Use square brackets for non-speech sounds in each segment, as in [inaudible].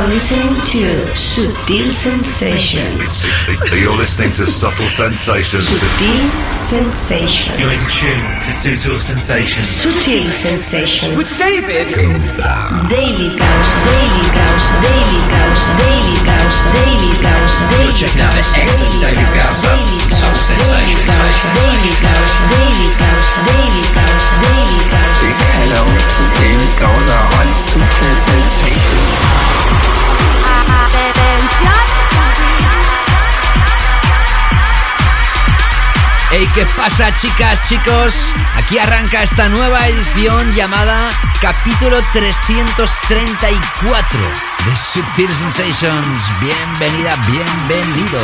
are listening to Sutil Sensations. You're listening to Subtle Sensations. Sutil Sensations. You're in tune to Sutil Sensations. Sutil Sensations. With David Daily Gausa, Daily Gausa, Daily Gausa, Daily Gausa, Daily Gausa, Daily You're checking out the excellent David Gausa, Daily Soul Gausa, Sensations. Daily Gausa, Daily Gausa, Daily Gausa, Daily Gausa. Big hello to David Gausa on Sutil Sensation. Hey, ¿qué pasa chicas, chicos? Aquí arranca esta nueva edición llamada Capítulo 334 de Subtil Sensations. Bienvenida, bienvenido.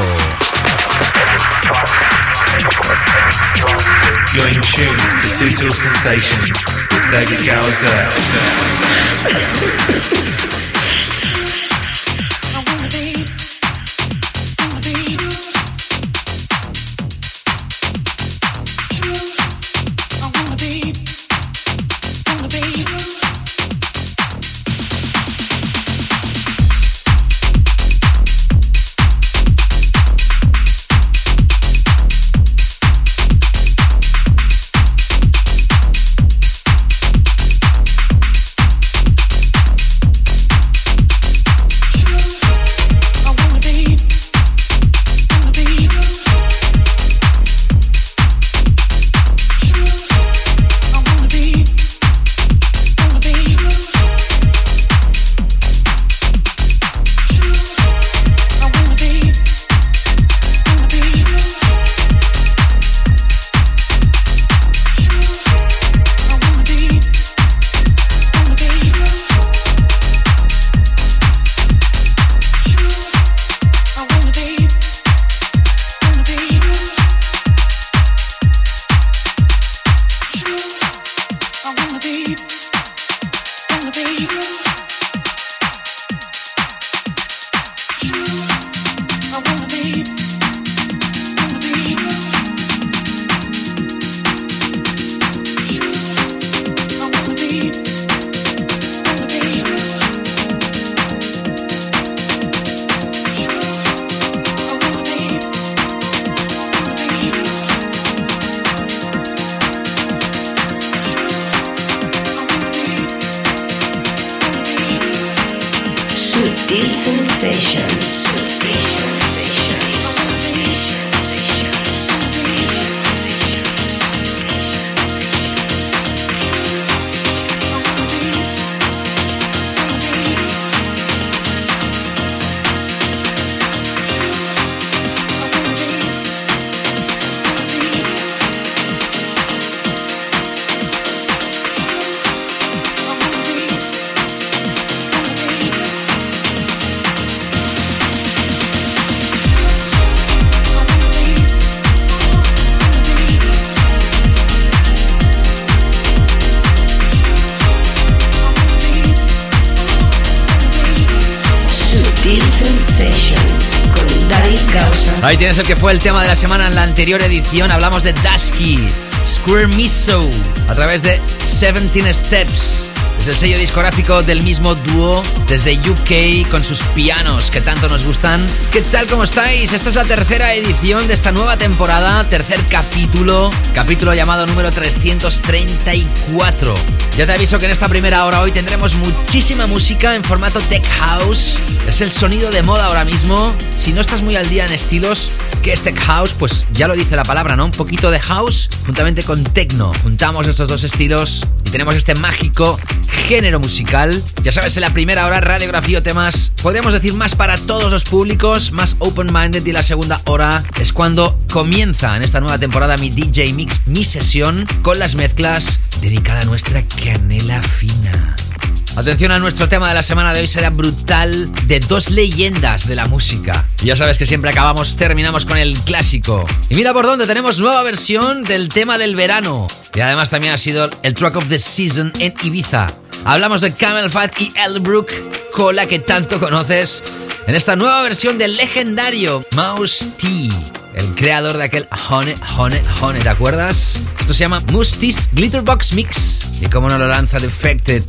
You're in tune to Sutil Sensations with David Gowser. [laughs] Ahí tienes el que fue el tema de la semana en la anterior edición. Hablamos de Dusky, Square Miso, a través de 17 Steps. Es el sello discográfico del mismo dúo desde UK con sus pianos que tanto nos gustan. ¿Qué tal? ¿Cómo estáis? Esta es la tercera edición de esta nueva temporada, tercer capítulo, capítulo llamado número 334. Ya te aviso que en esta primera hora hoy tendremos muchísima música en formato tech house. Es el sonido de moda ahora mismo. Si no estás muy al día en estilos, ¿qué es tech house? Pues ya lo dice la palabra, ¿no? Un poquito de house juntamente con techno. Juntamos estos dos estilos y tenemos este mágico género musical. Ya sabes, en la primera hora radiografía o temas, podríamos decir más para todos los públicos, más open-minded y la segunda hora es cuando comienza en esta nueva temporada mi DJ Mix, mi sesión con las mezclas dedicada a nuestra canela fina. Atención a nuestro tema de la semana de hoy será brutal de dos leyendas de la música. Ya sabes que siempre acabamos, terminamos con el clásico. Y mira por dónde tenemos nueva versión del tema del verano. Y además también ha sido el track of the season en Ibiza. Hablamos de Camel Fat y Elbrook, cola que tanto conoces, en esta nueva versión del legendario Mouse T, el creador de aquel Honey, Honey, Honey, ¿te acuerdas? Esto se llama Mustis Glitterbox Mix. Y cómo no lo lanza Defected.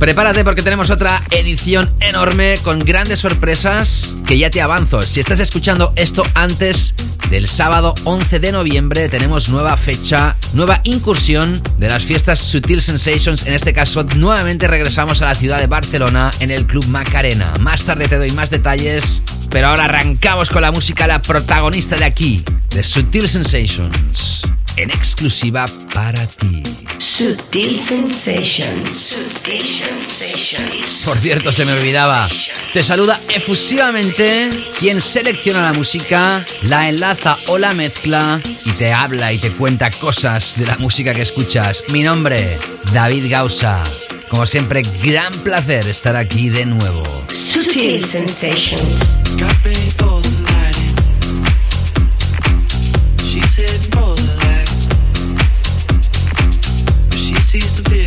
Prepárate porque tenemos otra edición enorme con grandes sorpresas que ya te avanzo. Si estás escuchando esto antes del sábado 11 de noviembre, tenemos nueva fecha, nueva incursión de las fiestas Sutil Sensations. En este caso, nuevamente regresamos a la ciudad de Barcelona en el Club Macarena. Más tarde te doy más detalles, pero ahora arrancamos con la música, la protagonista de aquí, de Sutil Sensations en exclusiva para ti. Sutil Sensations. Por cierto, se me olvidaba. Te saluda efusivamente quien selecciona la música, la enlaza o la mezcla y te habla y te cuenta cosas de la música que escuchas. Mi nombre, David Gausa. Como siempre, gran placer estar aquí de nuevo. Sutil Sensations. sees the vision.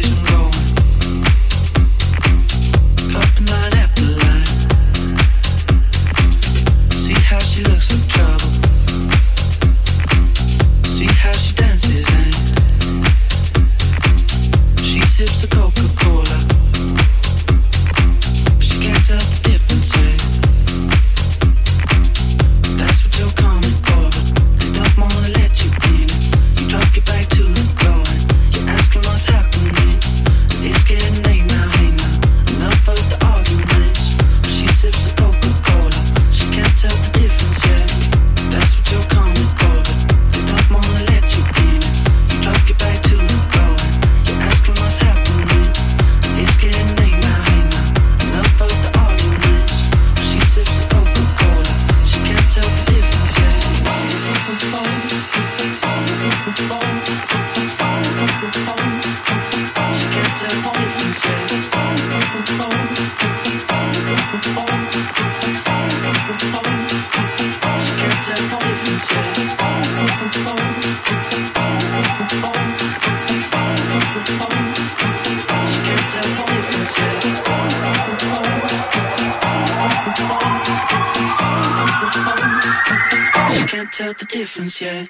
difference yet.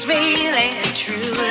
it's really true.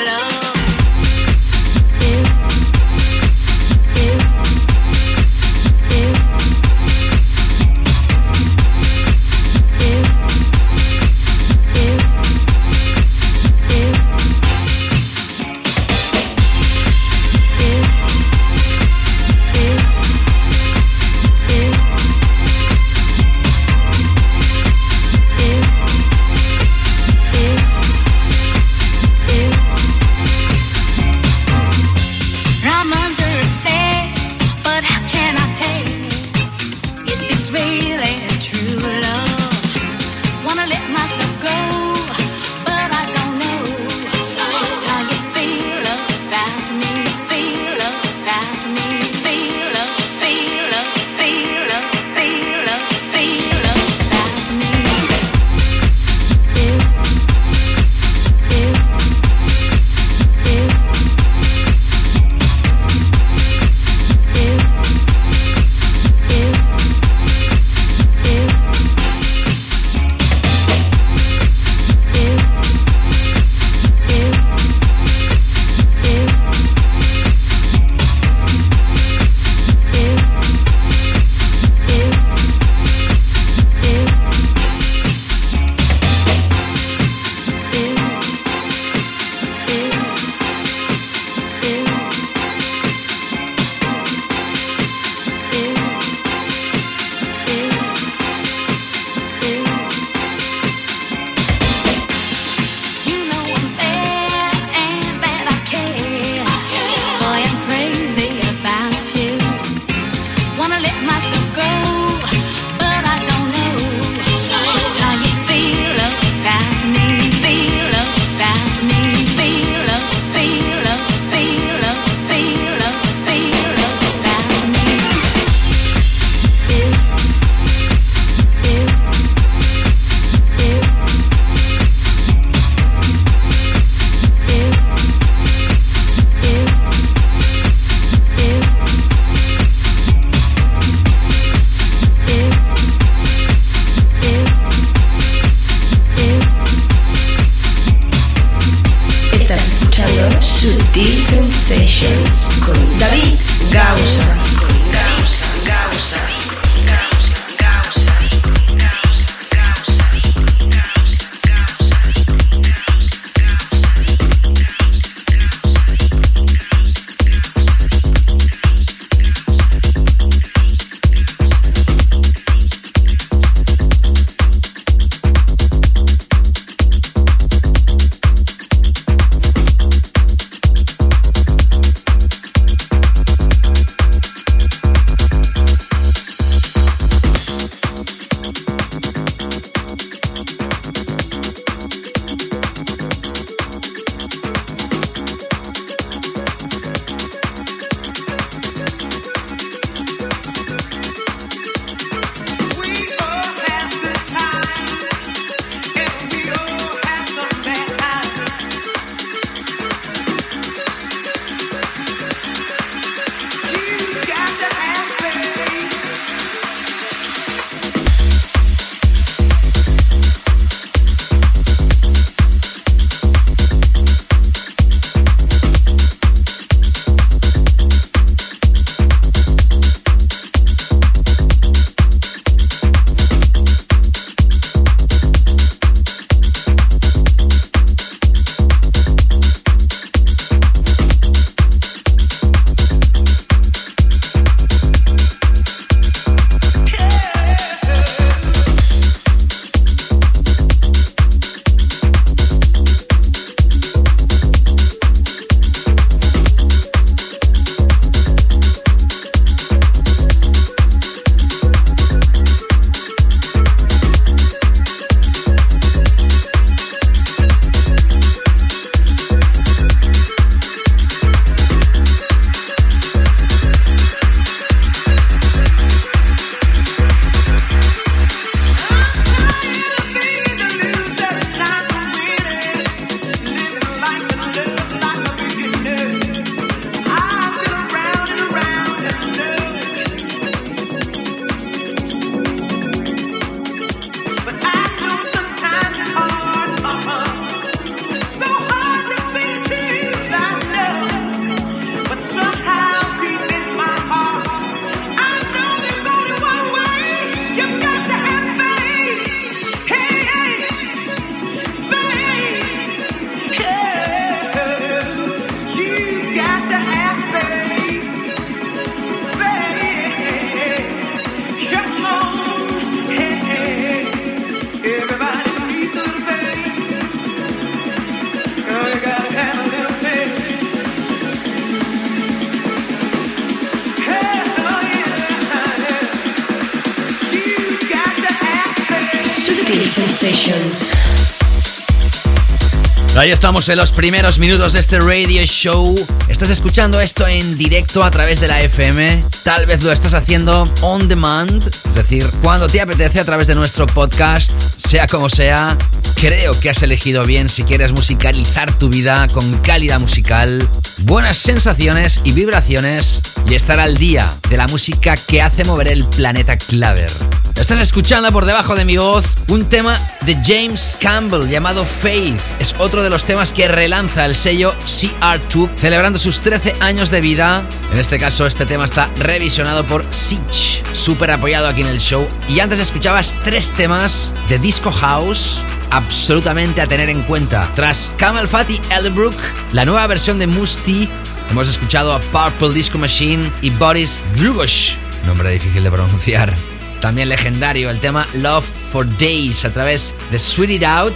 Ahí estamos en los primeros minutos de este radio show. Estás escuchando esto en directo a través de la FM. Tal vez lo estás haciendo on demand, es decir, cuando te apetece a través de nuestro podcast, sea como sea. Creo que has elegido bien si quieres musicalizar tu vida con calidad musical, buenas sensaciones y vibraciones y estar al día de la música que hace mover el planeta Claver. Estás escuchando por debajo de mi voz un tema de James Campbell llamado Faith. Es otro de los temas que relanza el sello CR2 celebrando sus 13 años de vida. En este caso este tema está revisionado por Sitch, súper apoyado aquí en el show. Y antes escuchabas tres temas de Disco House absolutamente a tener en cuenta. Tras Camel Fat y Elderbrook, la nueva versión de Musti, hemos escuchado a Purple Disco Machine y Boris Drugosh, nombre difícil de pronunciar. También legendario el tema Love for Days a través de Sweet It Out.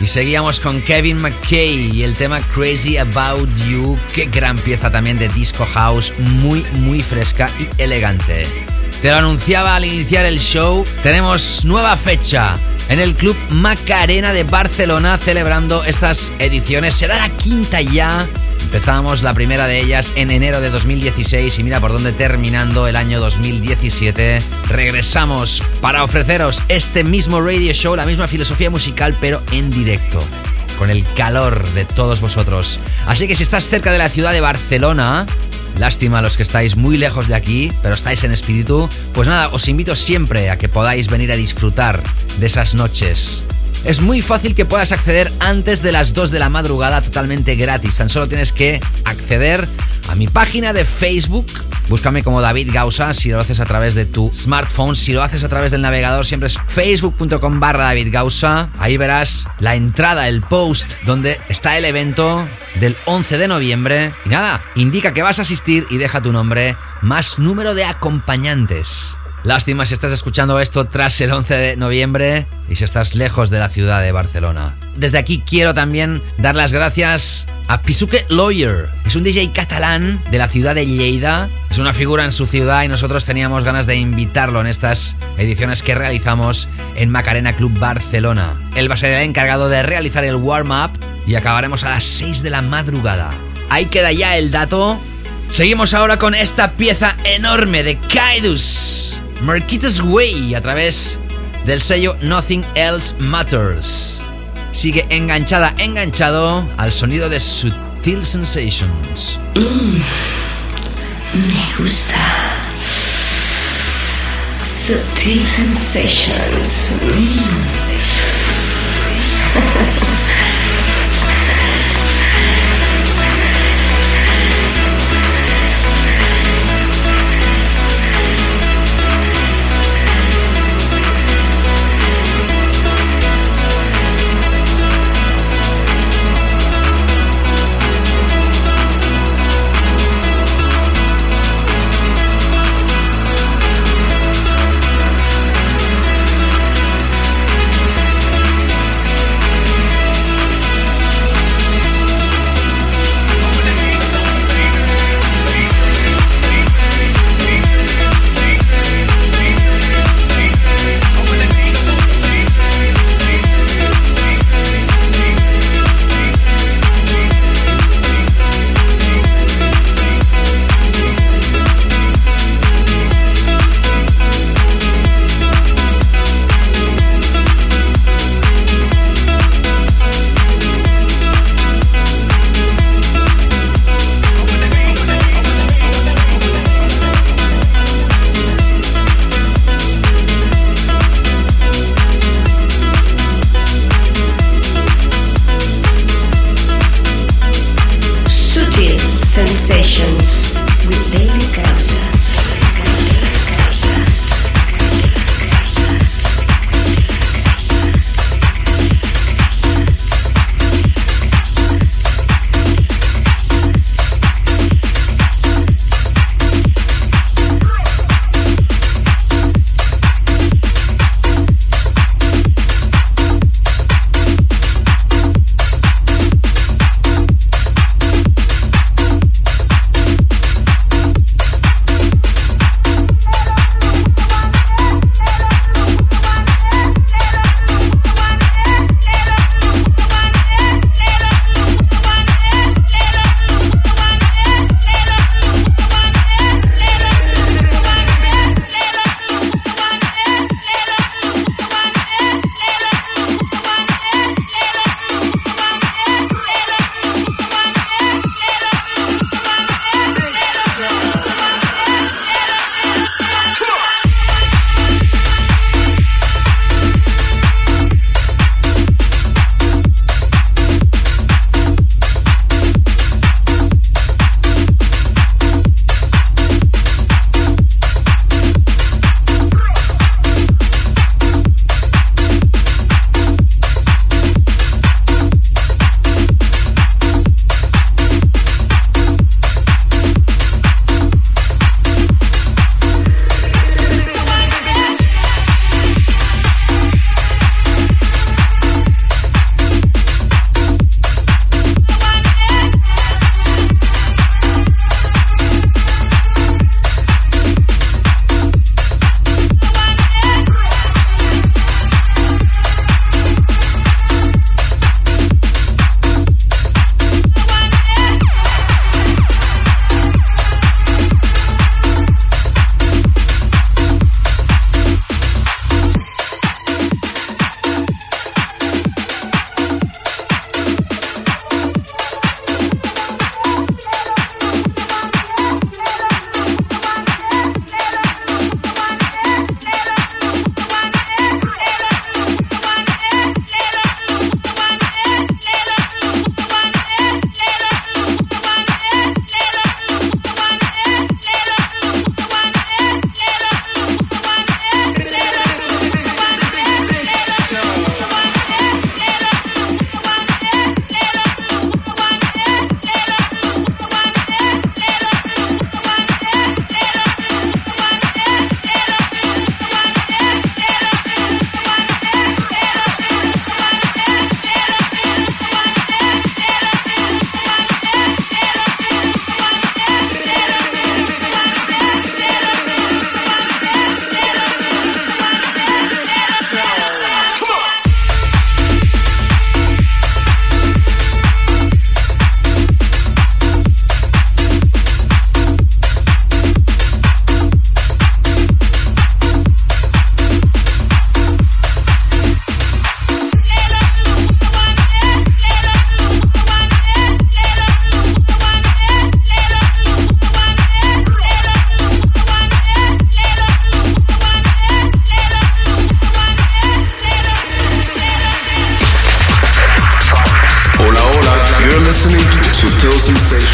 Y seguíamos con Kevin McKay y el tema Crazy About You. Qué gran pieza también de Disco House, muy, muy fresca y elegante. Te lo anunciaba al iniciar el show. Tenemos nueva fecha en el Club Macarena de Barcelona celebrando estas ediciones. Será la quinta ya Empezamos la primera de ellas en enero de 2016 y mira por dónde terminando el año 2017 regresamos para ofreceros este mismo radio show, la misma filosofía musical pero en directo con el calor de todos vosotros. Así que si estás cerca de la ciudad de Barcelona, lástima los que estáis muy lejos de aquí, pero estáis en espíritu, pues nada, os invito siempre a que podáis venir a disfrutar de esas noches es muy fácil que puedas acceder antes de las 2 de la madrugada totalmente gratis. Tan solo tienes que acceder a mi página de Facebook. Búscame como David Gausa si lo haces a través de tu smartphone. Si lo haces a través del navegador, siempre es facebook.com barra David Gausa. Ahí verás la entrada, el post donde está el evento del 11 de noviembre. Y nada, indica que vas a asistir y deja tu nombre más número de acompañantes. Lástima si estás escuchando esto tras el 11 de noviembre y si estás lejos de la ciudad de Barcelona. Desde aquí quiero también dar las gracias a Pisuque Lawyer. Es un DJ catalán de la ciudad de Lleida. Es una figura en su ciudad y nosotros teníamos ganas de invitarlo en estas ediciones que realizamos en Macarena Club Barcelona. Él va a ser el encargado de realizar el warm-up y acabaremos a las 6 de la madrugada. Ahí queda ya el dato. Seguimos ahora con esta pieza enorme de Kaidus. Marquitas Way a través del sello Nothing Else Matters. Sigue enganchada, enganchado al sonido de Sutil Sensations. Mm, me gusta. Sutil Sensations. Mm. [laughs]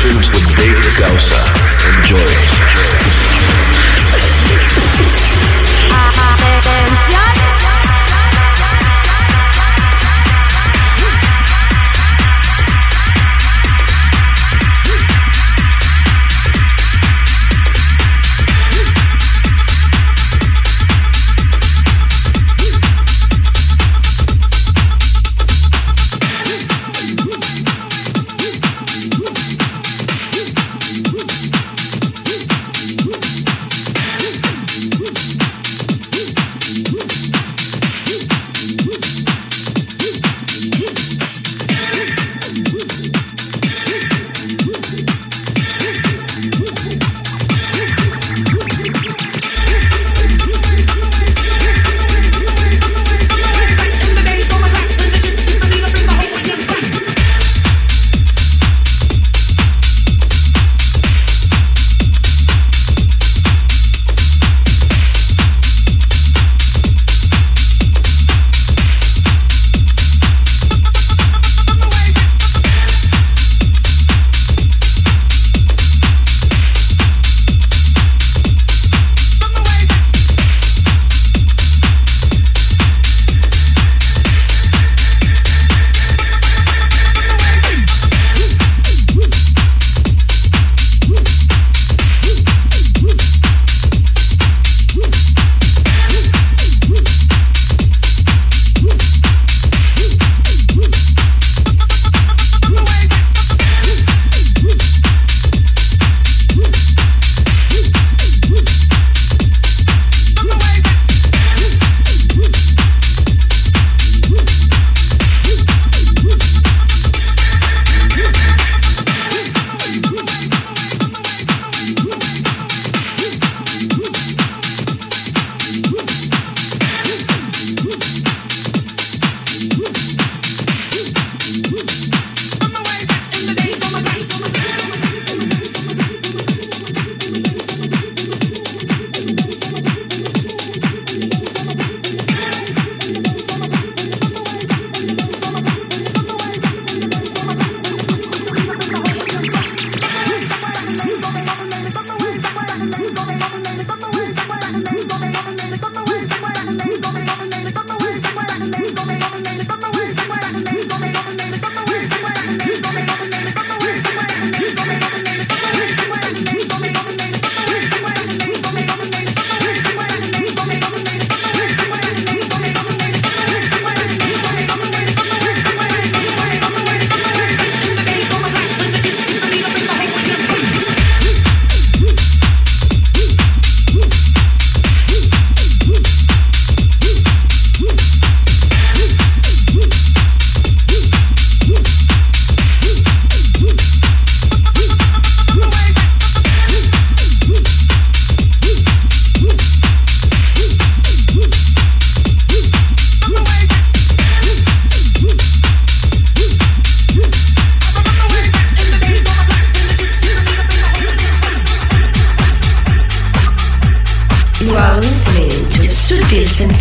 Sensations with David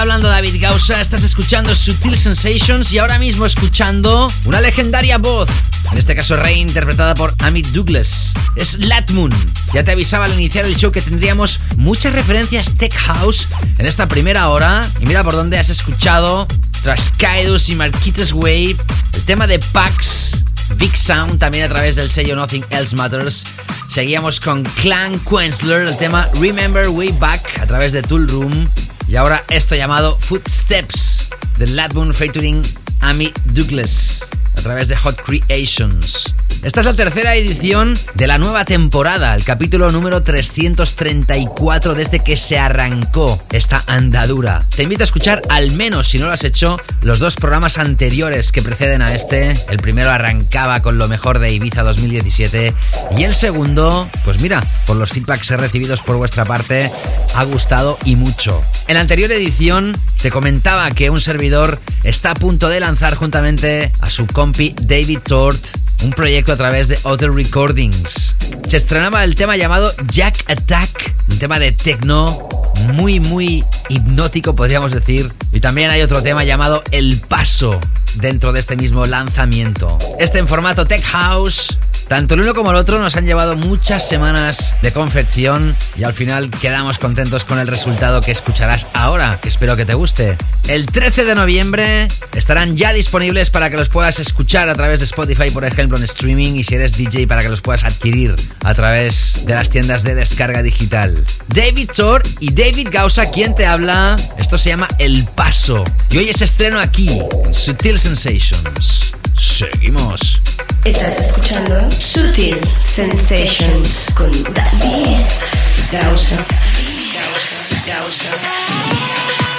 Hablando David Gausa, estás escuchando Sutil Sensations y ahora mismo escuchando una legendaria voz, en este caso reinterpretada por Amit Douglas. Es Latmoon. Ya te avisaba al iniciar el show que tendríamos muchas referencias tech house en esta primera hora y mira por dónde has escuchado tras Kaidus y Marquitas Wave, el tema de Pax, Big Sound también a través del sello Nothing Else Matters. Seguíamos con Clan Quensler, el tema Remember Way Back a través de Tool Room. Y ahora esto llamado Footsteps de Ladboon featuring Amy Douglas a través de Hot Creations. Esta es la tercera edición de la nueva temporada, el capítulo número 334 desde que se arrancó esta andadura. Te invito a escuchar al menos, si no lo has hecho, los dos programas anteriores que preceden a este. El primero arrancaba con lo mejor de Ibiza 2017 y el segundo, pues mira, por los feedbacks recibidos por vuestra parte, ha gustado y mucho. En la anterior edición te comentaba que un servidor está a punto de lanzar juntamente a su compi David Tort un proyecto a través de Other Recordings. Se estrenaba el tema llamado Jack Attack, un tema de techno muy, muy hipnótico, podríamos decir. Y también hay otro tema llamado El Paso dentro de este mismo lanzamiento. Este en formato Tech House tanto el uno como el otro nos han llevado muchas semanas de confección y al final quedamos contentos con el resultado que escucharás ahora, que espero que te guste. El 13 de noviembre estarán ya disponibles para que los puedas escuchar a través de Spotify, por ejemplo, en streaming y si eres DJ para que los puedas adquirir a través de las tiendas de descarga digital. David Thor y David Gausa, quien te habla, esto se llama El Paso y hoy es estreno aquí, Sutil Sensations. Seguimos. Estás escuchando Sutil Sensations con David Gausa. Gausa, Gausa.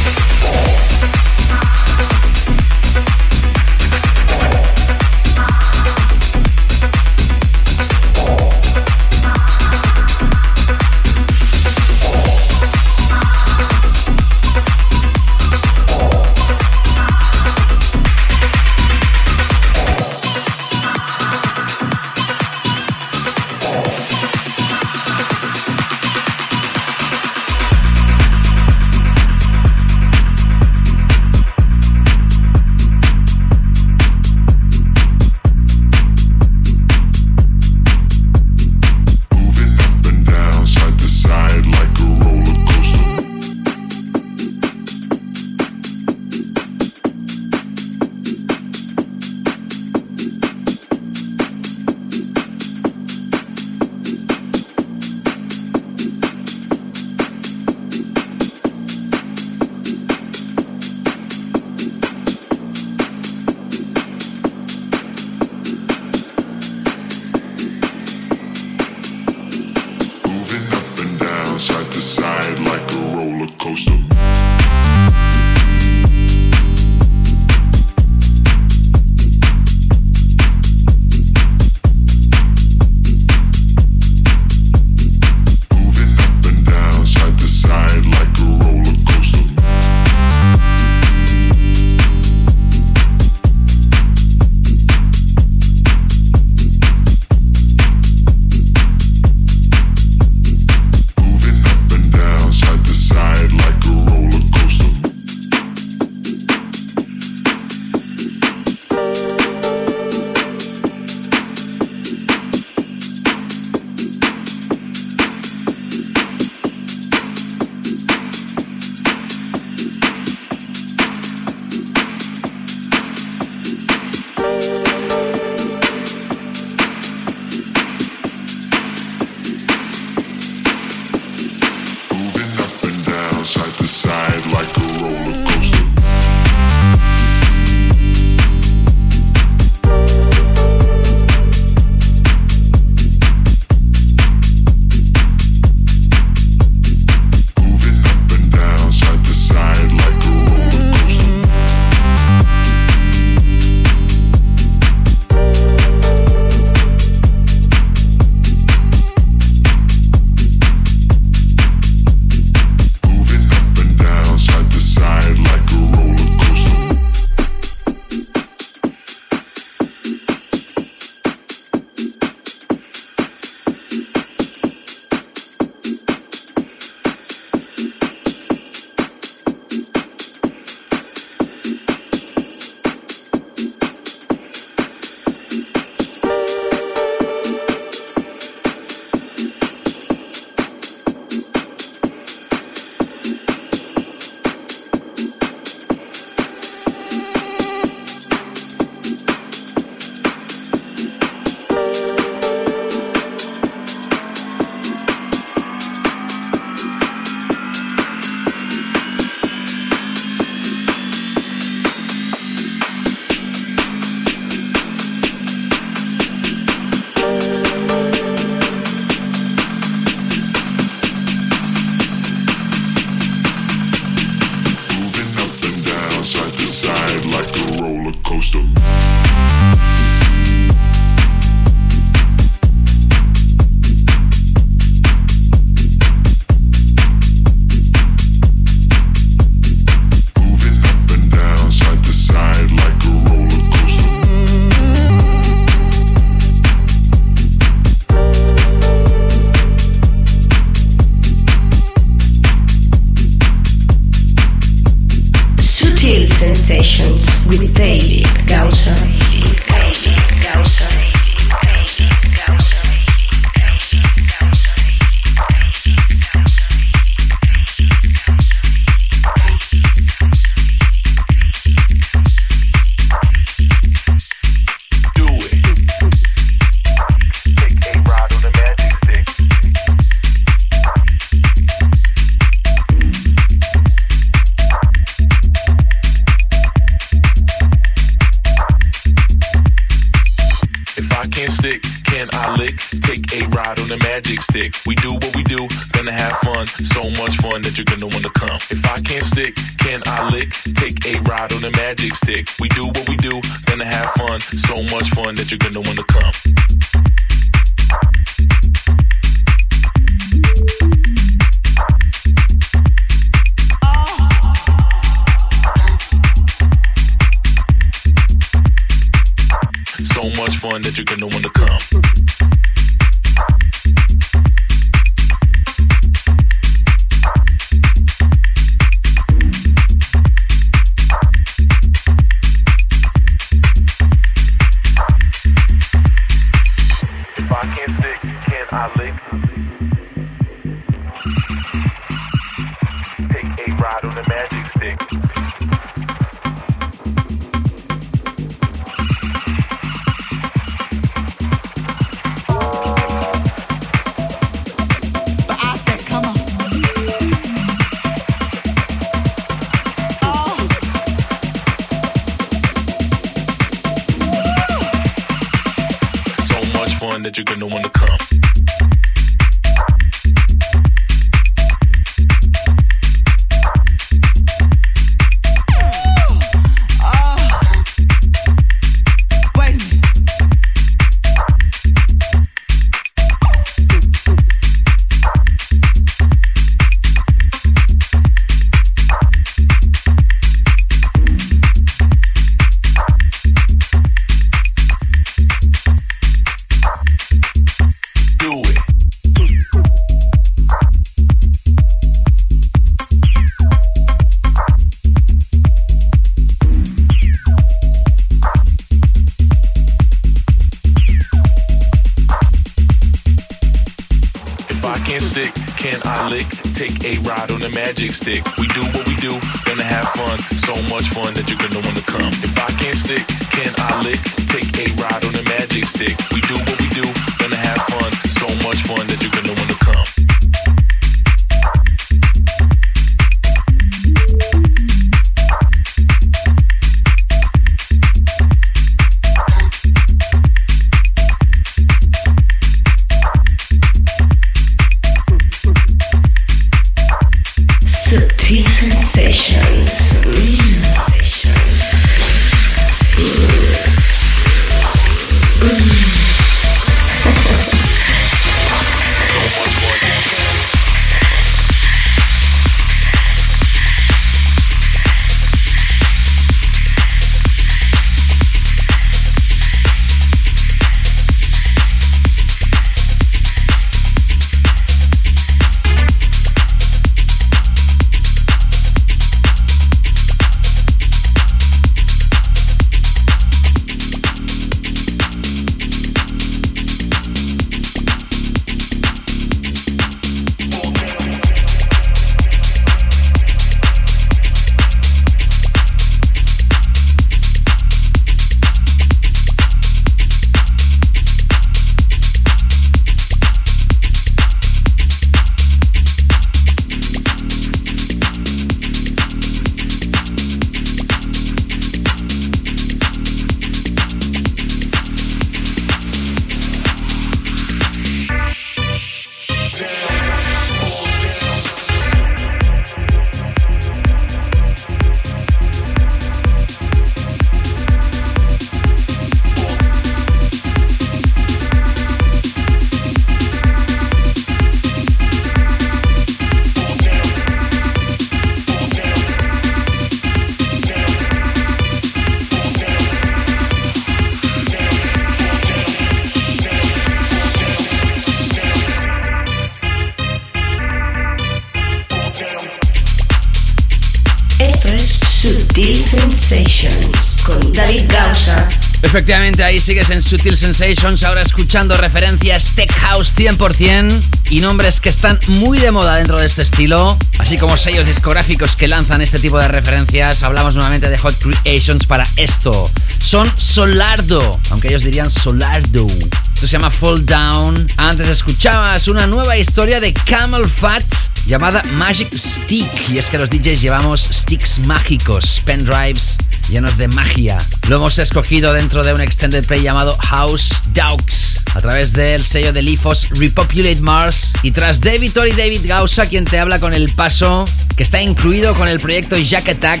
Ahí sigues en Sutil Sensations, ahora escuchando referencias Tech House 100% y nombres que están muy de moda dentro de este estilo, así como sellos discográficos que lanzan este tipo de referencias. Hablamos nuevamente de Hot Creations para esto. Son Solardo, aunque ellos dirían Solardo. Esto se llama Fall Down. Antes escuchabas una nueva historia de Camel Fat llamada Magic Stick. Y es que los DJs llevamos sticks mágicos, pendrives llenos de magia. Lo hemos escogido dentro de un extended play llamado House Dogs a través del sello de Lifos Repopulate Mars y tras David y David Gausa quien te habla con el paso que está incluido con el proyecto Jack Attack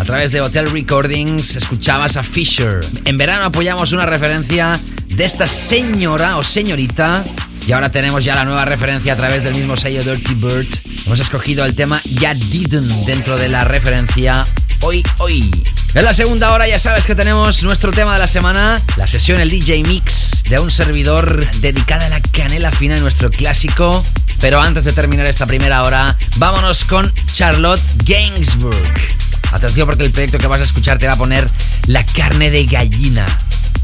a través de Hotel Recordings escuchabas a Fisher. En verano apoyamos una referencia de esta señora o señorita y ahora tenemos ya la nueva referencia a través del mismo sello Dirty Bird. Hemos escogido el tema Ya Didn't dentro de la referencia Hoy Hoy. En la segunda hora ya sabes que tenemos nuestro tema de la semana, la sesión, el DJ Mix de un servidor dedicada a la canela fina en nuestro clásico. Pero antes de terminar esta primera hora, vámonos con Charlotte Gainsbourg. Atención porque el proyecto que vas a escuchar te va a poner la carne de gallina.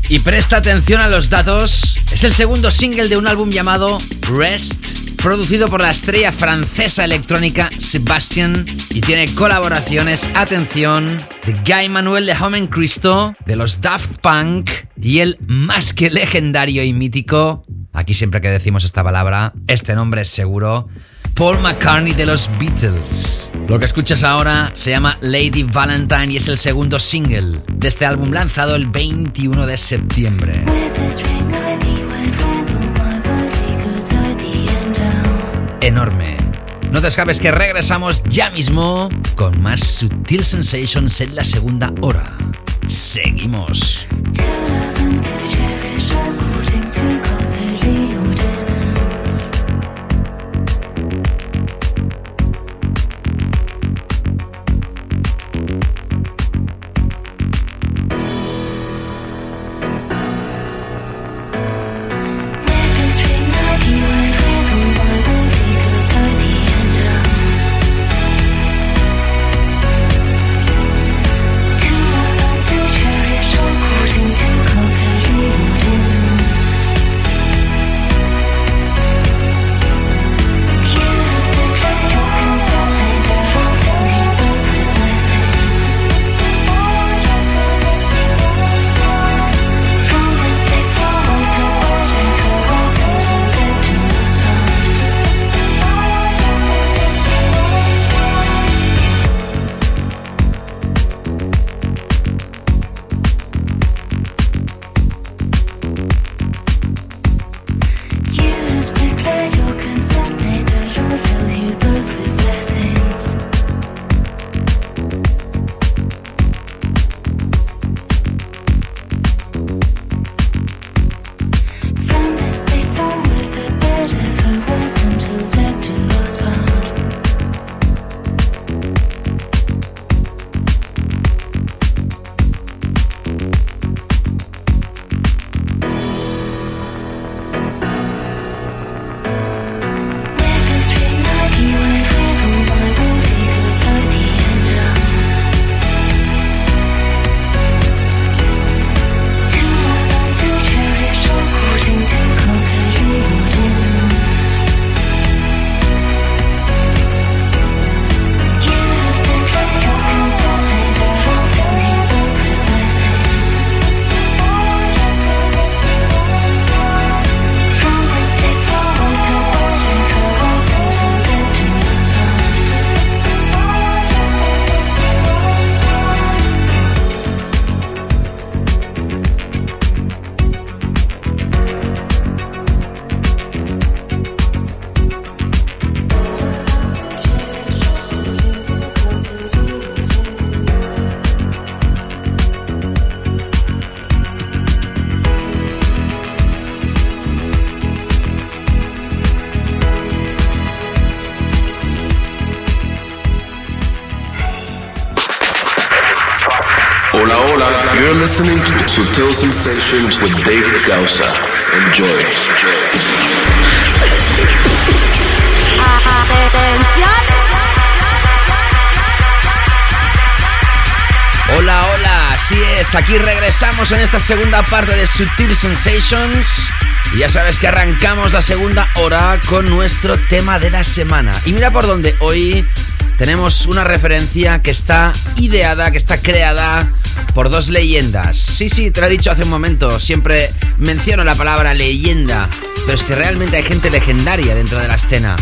Y presta atención a los datos. Es el segundo single de un álbum llamado Rest, producido por la estrella francesa electrónica Sebastian y tiene colaboraciones, atención, de Guy Manuel de Homen Cristo, de los Daft Punk y el más que legendario y mítico, aquí siempre que decimos esta palabra, este nombre es seguro, Paul McCartney de los Beatles. Lo que escuchas ahora se llama Lady Valentine y es el segundo single de este álbum lanzado el 21 de septiembre. Enorme. No te escapes que regresamos ya mismo con más Sutil Sensations en la segunda hora. Seguimos. Listening to Sutil Sensations with David Gausa. Enjoy. Atención. Así es, aquí regresamos en esta segunda parte de Sutil Sensations. Y ya sabes que arrancamos la segunda hora con nuestro tema de la semana. Y mira por dónde hoy tenemos una referencia que está ideada, que está creada por dos leyendas. Sí, sí, te lo he dicho hace un momento, siempre menciono la palabra leyenda, pero es que realmente hay gente legendaria dentro de la escena.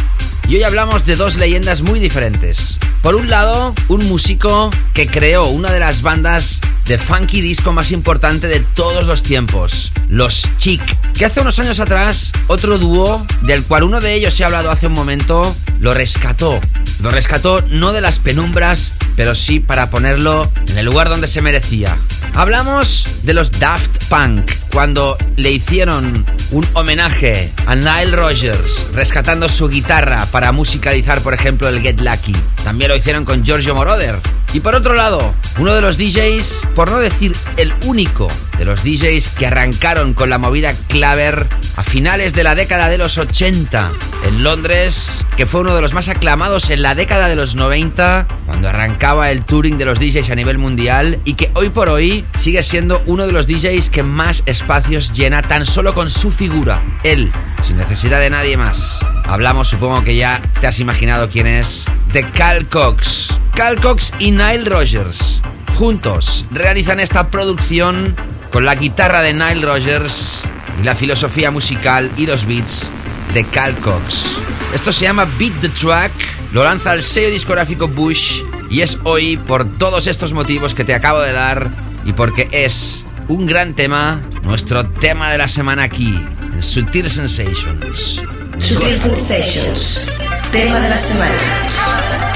Y hoy hablamos de dos leyendas muy diferentes. Por un lado, un músico que creó una de las bandas de funky disco más importante de todos los tiempos, los Chic, que hace unos años atrás otro dúo, del cual uno de ellos ha hablado hace un momento, lo rescató. Lo rescató no de las penumbras, pero sí para ponerlo en el lugar donde se merecía. Hablamos de los Daft Punk, cuando le hicieron un homenaje a Nile Rogers, rescatando su guitarra para musicalizar, por ejemplo, el Get Lucky. También hicieron con Giorgio Moroder. Y por otro lado, uno de los DJs, por no decir el único de los DJs que arrancaron con la movida Claver a finales de la década de los 80 en Londres, que fue uno de los más aclamados en la década de los 90, cuando arrancaba el touring de los DJs a nivel mundial y que hoy por hoy sigue siendo uno de los DJs que más espacios llena tan solo con su figura, él, sin necesidad de nadie más. Hablamos, supongo que ya te has imaginado quién es, de Cal Cox. Cal Cox y Nile Rogers. Juntos realizan esta producción con la guitarra de Nile Rogers y la filosofía musical y los beats de Cal Cox. Esto se llama Beat the Track, lo lanza el sello discográfico Bush y es hoy por todos estos motivos que te acabo de dar y porque es un gran tema, nuestro tema de la semana aquí, en Sutil Sensations. Sutil Sensations, tema de la semana.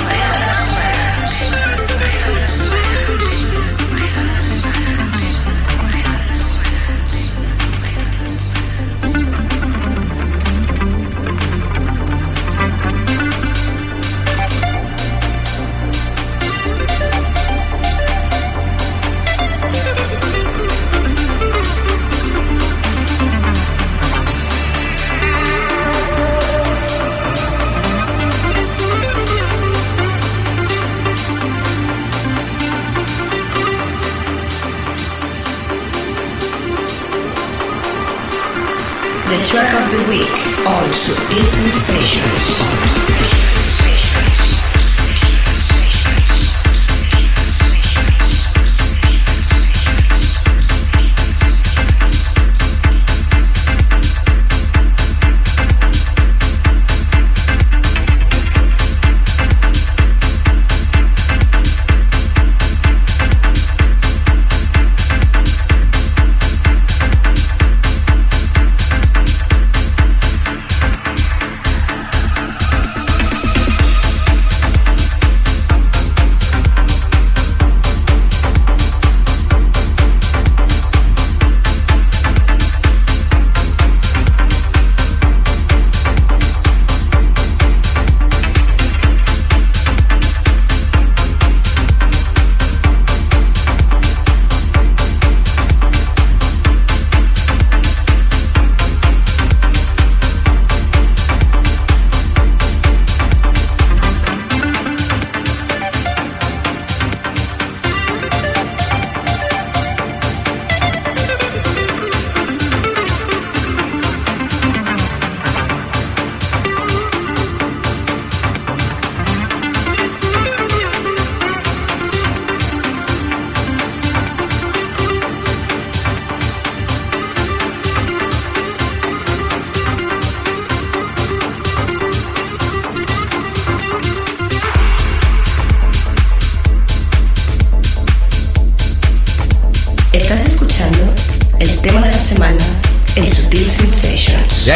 The track of the week on Sutil Sensations.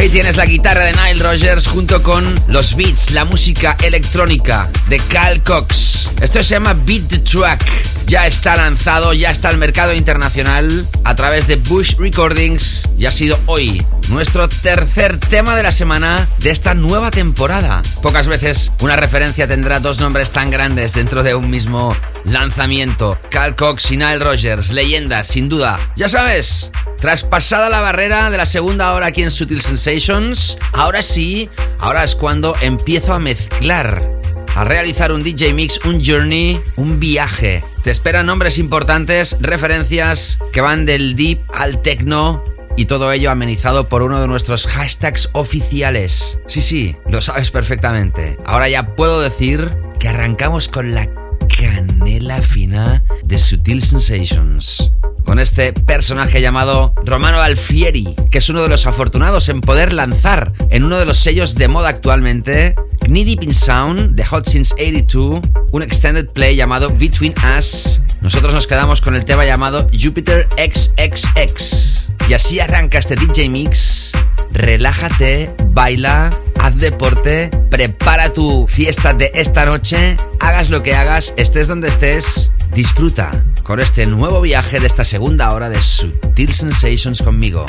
Ahí tienes la guitarra de Nile Rogers junto con los beats, la música electrónica de Cal Cox. Esto se llama Beat the Track. Ya está lanzado, ya está al mercado internacional a través de Bush Recordings y ha sido hoy nuestro tercer tema de la semana de esta nueva temporada. Pocas veces una referencia tendrá dos nombres tan grandes dentro de un mismo lanzamiento. Cal Cox y Nile Rogers, leyendas, sin duda. Ya sabes, traspasada la barrera de la segunda hora aquí en Sutil Sensations, ahora sí, ahora es cuando empiezo a mezclar a realizar un DJ Mix, un journey, un viaje. Te esperan nombres importantes, referencias que van del deep al techno y todo ello amenizado por uno de nuestros hashtags oficiales. Sí, sí, lo sabes perfectamente. Ahora ya puedo decir que arrancamos con la canela fina de Sutil Sensations. Con este personaje llamado Romano Alfieri, que es uno de los afortunados en poder lanzar en uno de los sellos de moda actualmente, Knee Deep in Sound de Hot Since 82, un extended play llamado Between Us. Nosotros nos quedamos con el tema llamado Jupiter XXX. Y así arranca este DJ Mix. Relájate, baila, haz deporte, prepara tu fiesta de esta noche, hagas lo que hagas, estés donde estés, disfruta con este nuevo viaje de esta segunda hora de Sutil Sensations conmigo,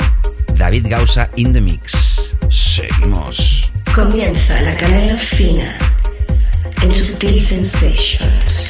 David Gausa in the Mix. Seguimos. Comienza la canela fina en Sutil Sensations.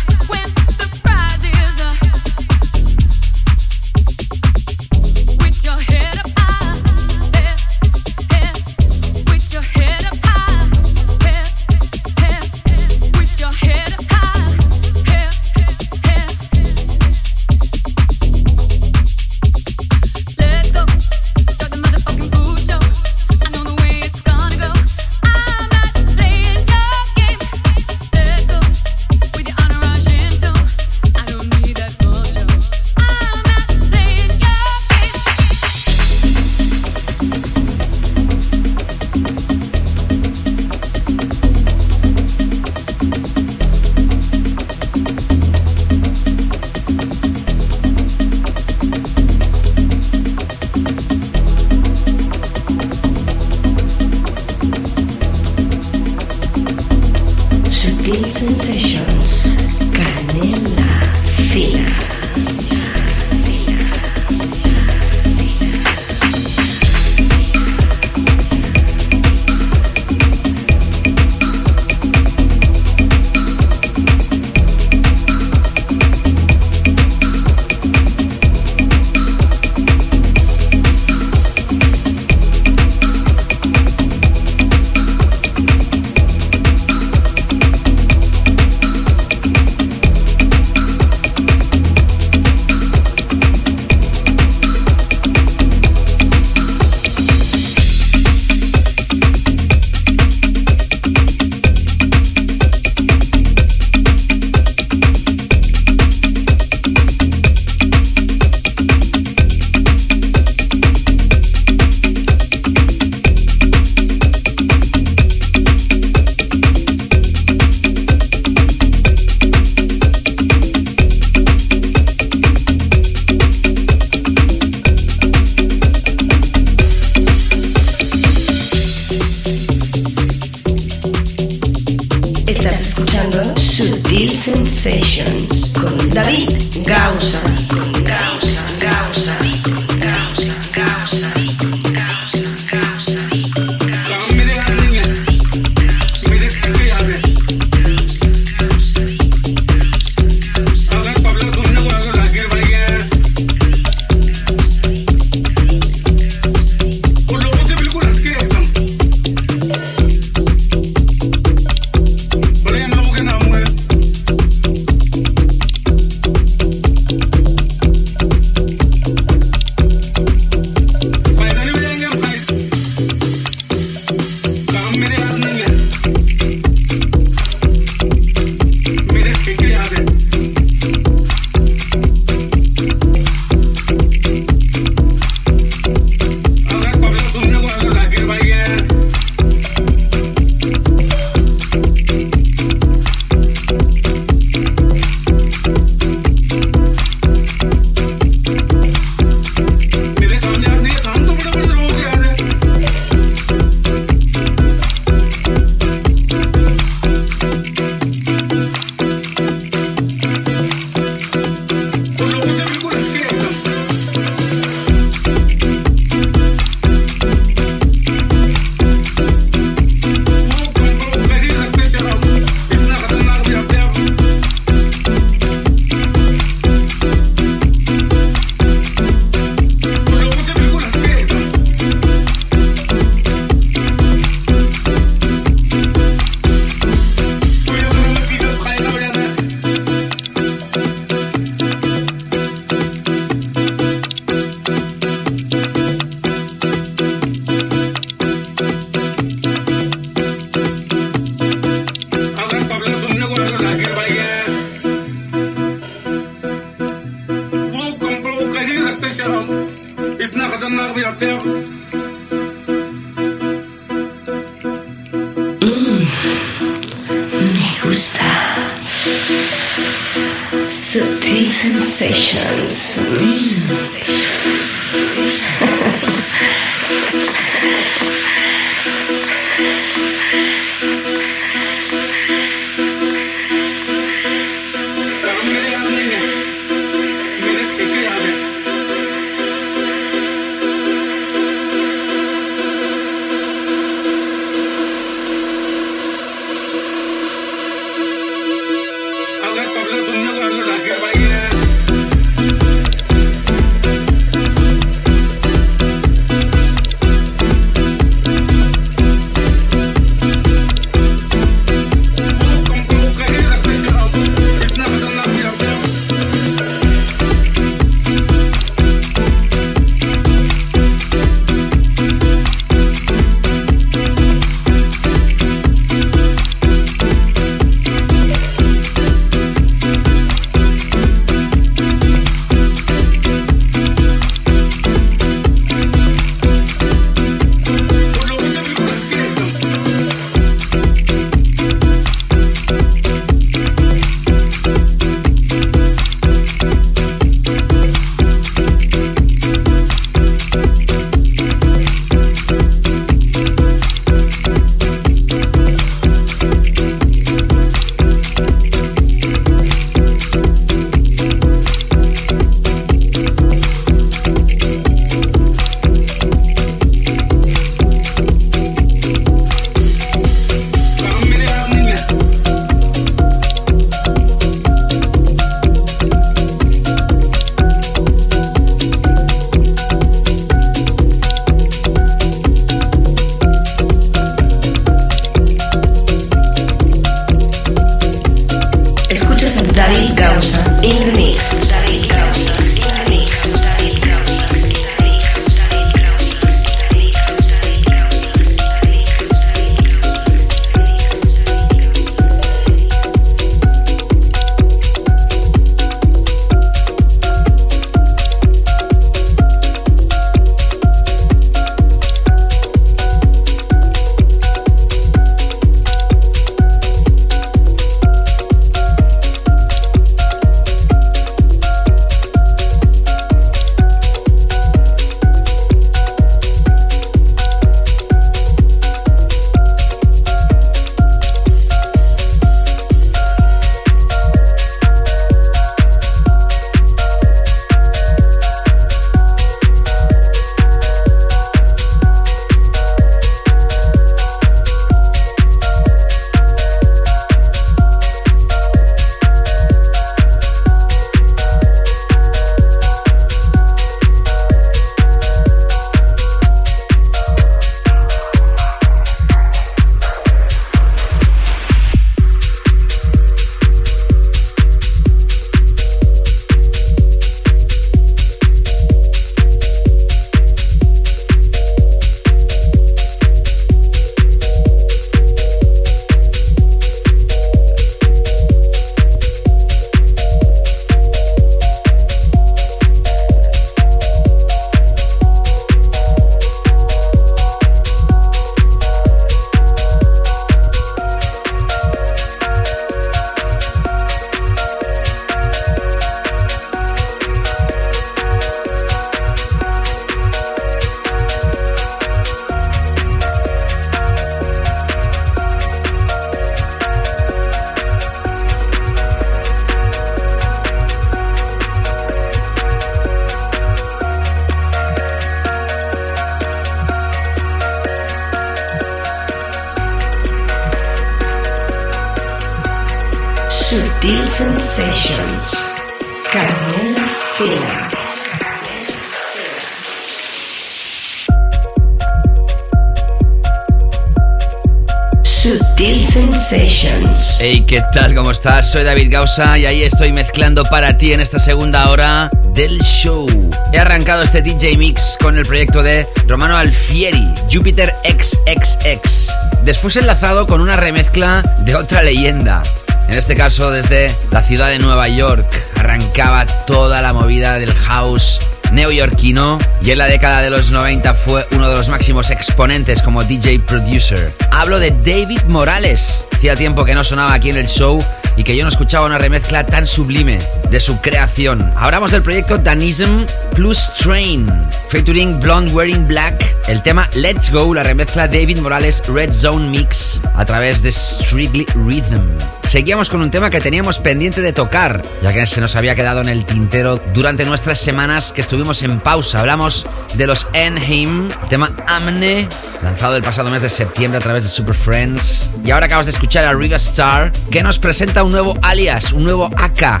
Sutil Sensations. Hey, ¿qué tal? ¿Cómo estás? Soy David Gausa y ahí estoy mezclando para ti en esta segunda hora del show. He arrancado este DJ Mix con el proyecto de Romano Alfieri, Jupiter XXX. Después enlazado con una remezcla de otra leyenda. En este caso desde la ciudad de Nueva York. Arrancaba toda la movida del house neoyorquino y en la década de los 90 fue uno de los máximos exponentes como DJ producer. Hablo de David Morales. Hacía tiempo que no sonaba aquí en el show y que yo no escuchaba una remezcla tan sublime de su creación. Hablamos del proyecto Danism Plus Train, featuring Blonde Wearing Black, el tema Let's Go, la remezcla David Morales Red Zone Mix a través de Strictly Rhythm. Seguíamos con un tema que teníamos pendiente de tocar, ya que se nos había quedado en el tintero durante nuestras semanas que estuvimos en pausa. Hablamos de los Enheim, tema Amne, lanzado el pasado mes de septiembre a través de Super Friends. Y ahora acabas de escuchar a Riga Star, que nos presenta un nuevo alias, un nuevo AK,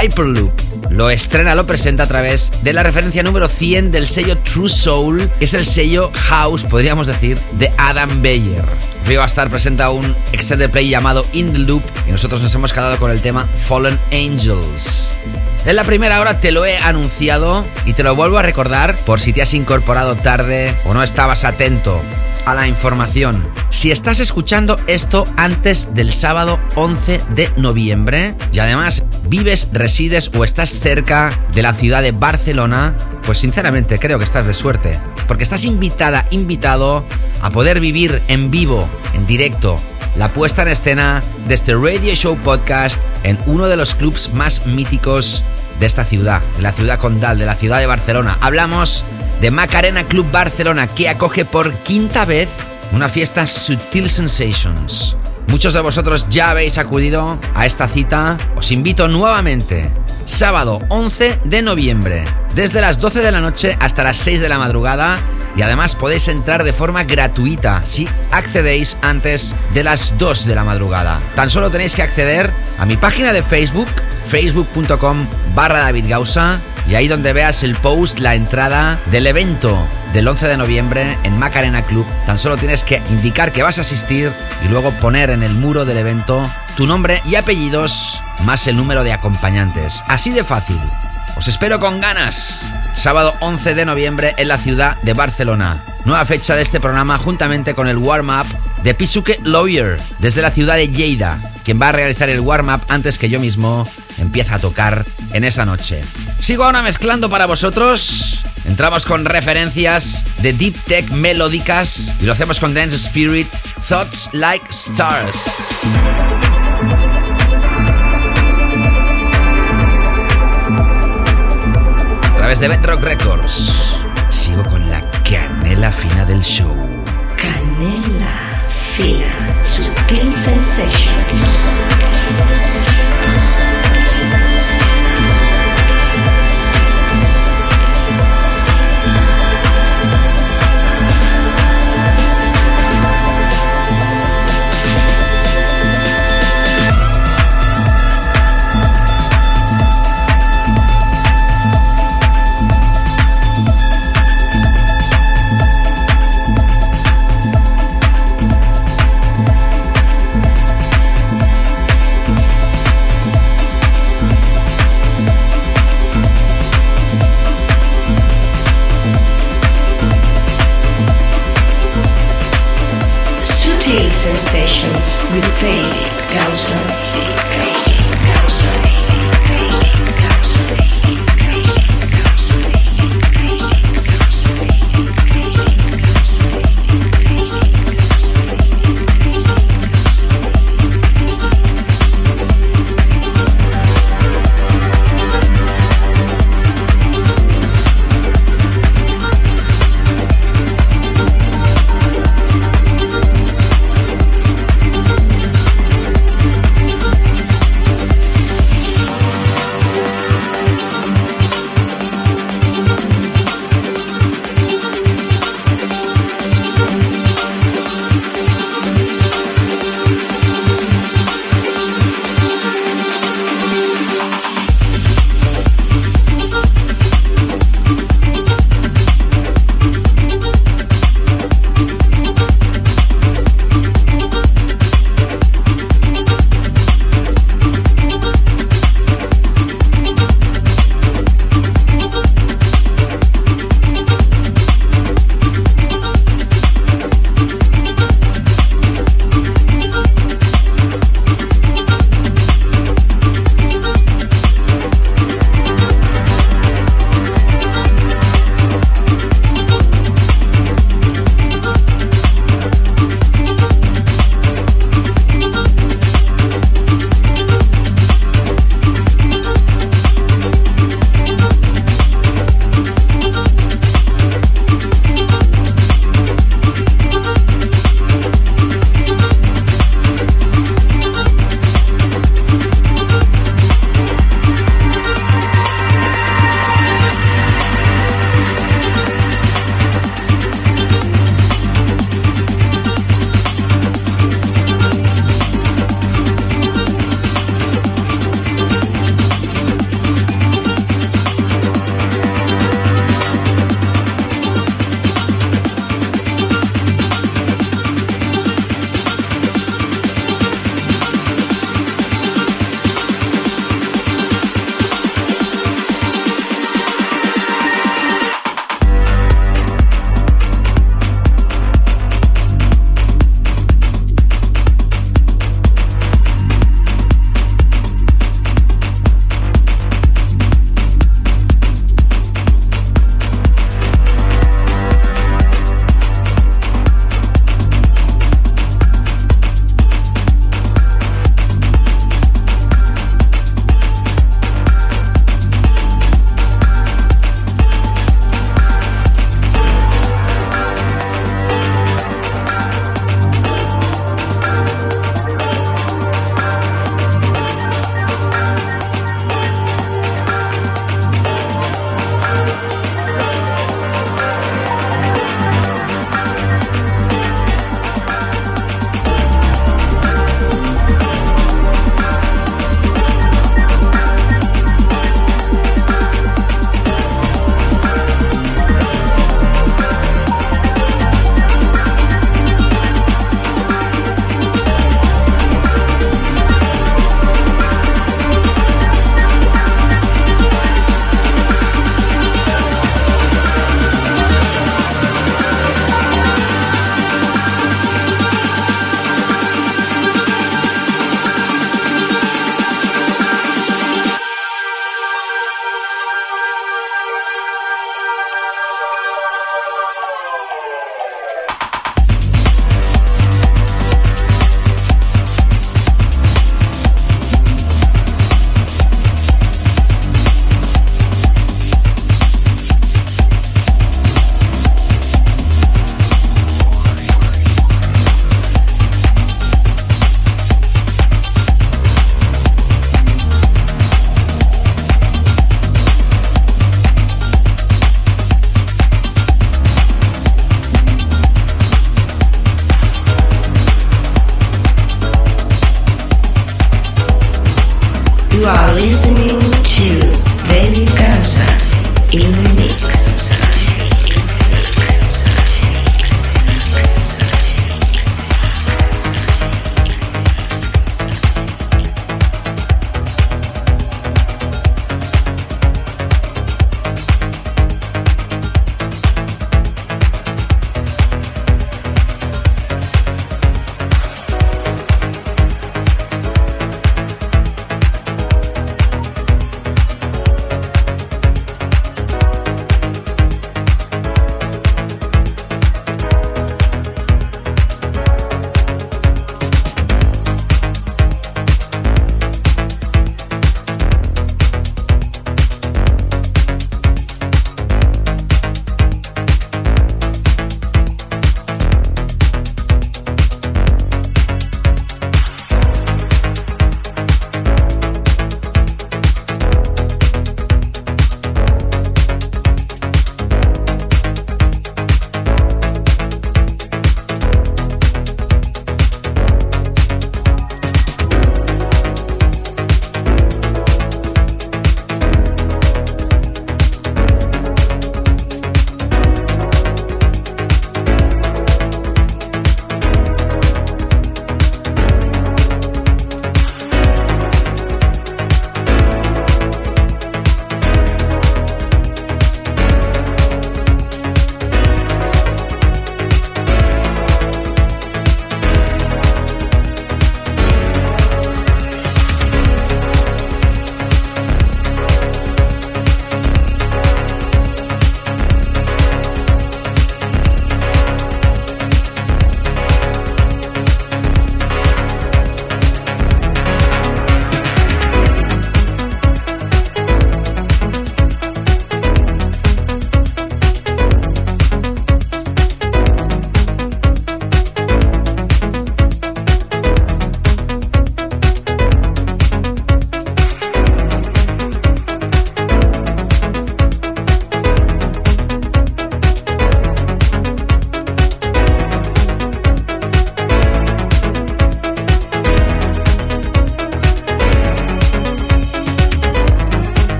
Hyperloop. Lo estrena, lo presenta a través de la referencia número 100 del sello True Soul, que es el sello House, podríamos decir, de Adam Beyer. Riva Star presenta un extended play llamado In the Loop y nosotros nos hemos quedado con el tema Fallen Angels. En la primera hora te lo he anunciado y te lo vuelvo a recordar por si te has incorporado tarde o no estabas atento a la información. Si estás escuchando esto antes del sábado 11 de noviembre y además vives, resides o estás cerca de la ciudad de Barcelona, pues sinceramente creo que estás de suerte, porque estás invitada, invitado a poder vivir en vivo, en directo, la puesta en escena de este Radio Show Podcast en uno de los clubs más míticos de esta ciudad, de la ciudad condal, de la ciudad de Barcelona. Hablamos de Macarena Club Barcelona, que acoge por quinta vez una fiesta Sutil Sensations. Muchos de vosotros ya habéis acudido a esta cita. Os invito nuevamente. Sábado 11 de noviembre, desde las 12 de la noche hasta las 6 de la madrugada. Y además podéis entrar de forma gratuita si accedéis antes de las 2 de la madrugada. Tan solo tenéis que acceder a mi página de Facebook, facebook.com barra David Gausa y ahí donde veas el post, la entrada del evento del 11 de noviembre en Macarena Club, tan solo tienes que indicar que vas a asistir y luego poner en el muro del evento tu nombre y apellidos más el número de acompañantes. Así de fácil. Os espero con ganas. Sábado 11 de noviembre en la ciudad de Barcelona. Nueva fecha de este programa juntamente con el warm-up de Pisuke Lawyer desde la ciudad de Lleida, quien va a realizar el warm-up antes que yo mismo empiece a tocar en esa noche. Sigo ahora mezclando para vosotros. Entramos con referencias de deep tech melódicas y lo hacemos con Dance Spirit, Thoughts Like Stars. Través de Bedrock Records. Sigo con la canela fina del show. Canela Fina. Sutil Sensations.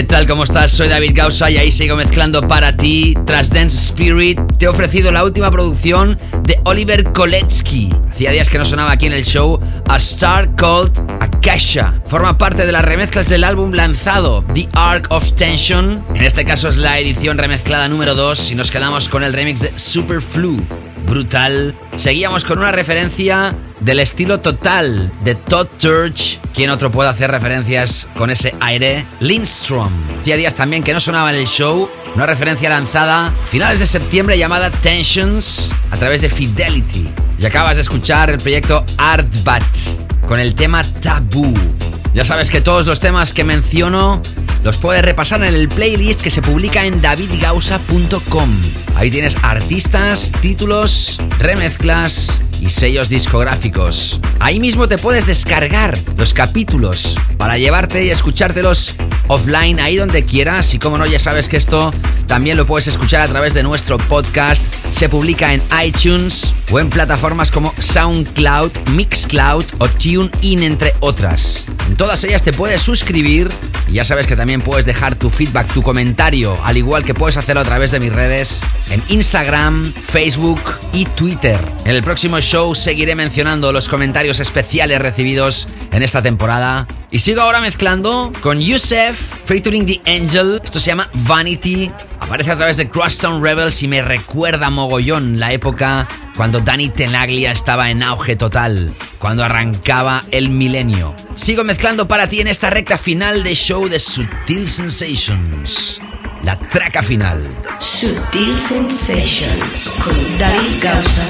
¿Qué tal? ¿Cómo estás? Soy David Gausa y ahí sigo mezclando para ti. Tras Dance Spirit, te he ofrecido la última producción de Oliver Koletsky. Hacía días que no sonaba aquí en el show. A Star Called Akasha. Forma parte de las remezclas del álbum lanzado The Arc of Tension. En este caso es la edición remezclada número 2 y nos quedamos con el remix de Superflu. Brutal. Seguíamos con una referencia del estilo total de Todd Church. ¿Quién otro puede hacer referencias con ese aire? Lindstrom. Hacía días también que no sonaba en el show. Una referencia lanzada finales de septiembre llamada Tensions a través de Fidelity. Y acabas de escuchar el proyecto Artbat con el tema Taboo. Ya sabes que todos los temas que menciono los puedes repasar en el playlist que se publica en davidgausa.com. Ahí tienes artistas, títulos, remezclas y sellos discográficos. Ahí mismo te puedes descargar los capítulos para llevarte y escuchártelos offline ahí donde quieras y como no ya sabes que esto también lo puedes escuchar a través de nuestro podcast. Se publica en iTunes o en plataformas como SoundCloud, Mixcloud o TuneIn entre otras. En todas ellas te puedes suscribir y ya sabes que también puedes dejar tu feedback, tu comentario, al igual que puedes hacerlo a través de mis redes en Instagram, Facebook y Twitter. En el próximo show seguiré mencionando los comentarios especiales recibidos en esta temporada. Y sigo ahora mezclando con Yusef featuring The Angel. Esto se llama Vanity. Aparece a través de Crosstown Rebels y me recuerda mogollón la época cuando Danny Tenaglia estaba en auge total, cuando arrancaba el milenio. Sigo mezclando para ti en esta recta final de show de Sutil Sensations. La traca final. Sutil Sensations con David Gausa.